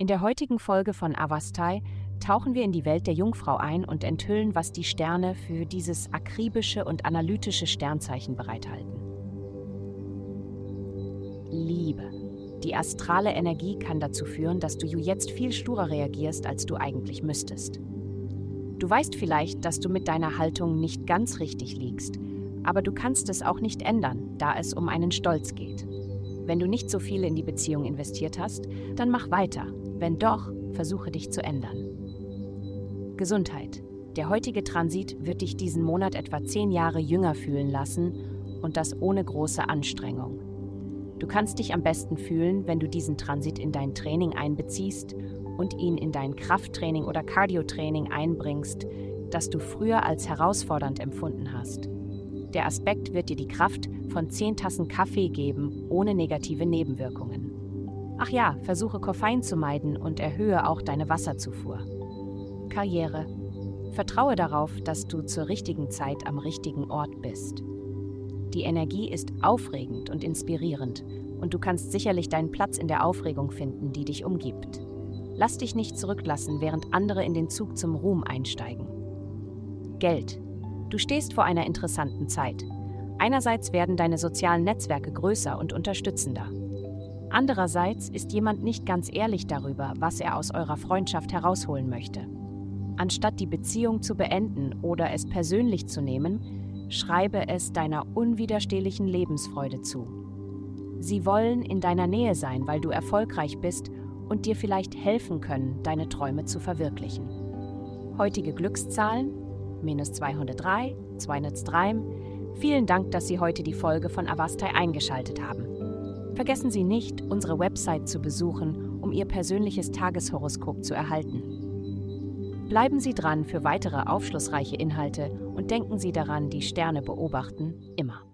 In der heutigen Folge von Avastai tauchen wir in die Welt der Jungfrau ein und enthüllen, was die Sterne für dieses akribische und analytische Sternzeichen bereithalten. Liebe. Die astrale Energie kann dazu führen, dass du jetzt viel sturer reagierst, als du eigentlich müsstest. Du weißt vielleicht, dass du mit deiner Haltung nicht ganz richtig liegst, aber du kannst es auch nicht ändern, da es um einen Stolz geht. Wenn du nicht so viel in die Beziehung investiert hast, dann mach weiter. Wenn doch, versuche dich zu ändern. Gesundheit. Der heutige Transit wird dich diesen Monat etwa zehn Jahre jünger fühlen lassen und das ohne große Anstrengung. Du kannst dich am besten fühlen, wenn du diesen Transit in dein Training einbeziehst und ihn in dein Krafttraining oder Cardiotraining einbringst, das du früher als herausfordernd empfunden hast. Der Aspekt wird dir die Kraft von 10 Tassen Kaffee geben, ohne negative Nebenwirkungen. Ach ja, versuche Koffein zu meiden und erhöhe auch deine Wasserzufuhr. Karriere. Vertraue darauf, dass du zur richtigen Zeit am richtigen Ort bist. Die Energie ist aufregend und inspirierend und du kannst sicherlich deinen Platz in der Aufregung finden, die dich umgibt. Lass dich nicht zurücklassen, während andere in den Zug zum Ruhm einsteigen. Geld. Du stehst vor einer interessanten Zeit. Einerseits werden deine sozialen Netzwerke größer und unterstützender. Andererseits ist jemand nicht ganz ehrlich darüber, was er aus eurer Freundschaft herausholen möchte. Anstatt die Beziehung zu beenden oder es persönlich zu nehmen, schreibe es deiner unwiderstehlichen Lebensfreude zu. Sie wollen in deiner Nähe sein, weil du erfolgreich bist und dir vielleicht helfen können, deine Träume zu verwirklichen. Heutige Glückszahlen minus 203, 203. Vielen Dank, dass Sie heute die Folge von Avastai eingeschaltet haben. Vergessen Sie nicht, unsere Website zu besuchen, um Ihr persönliches Tageshoroskop zu erhalten. Bleiben Sie dran für weitere aufschlussreiche Inhalte und denken Sie daran, die Sterne beobachten immer.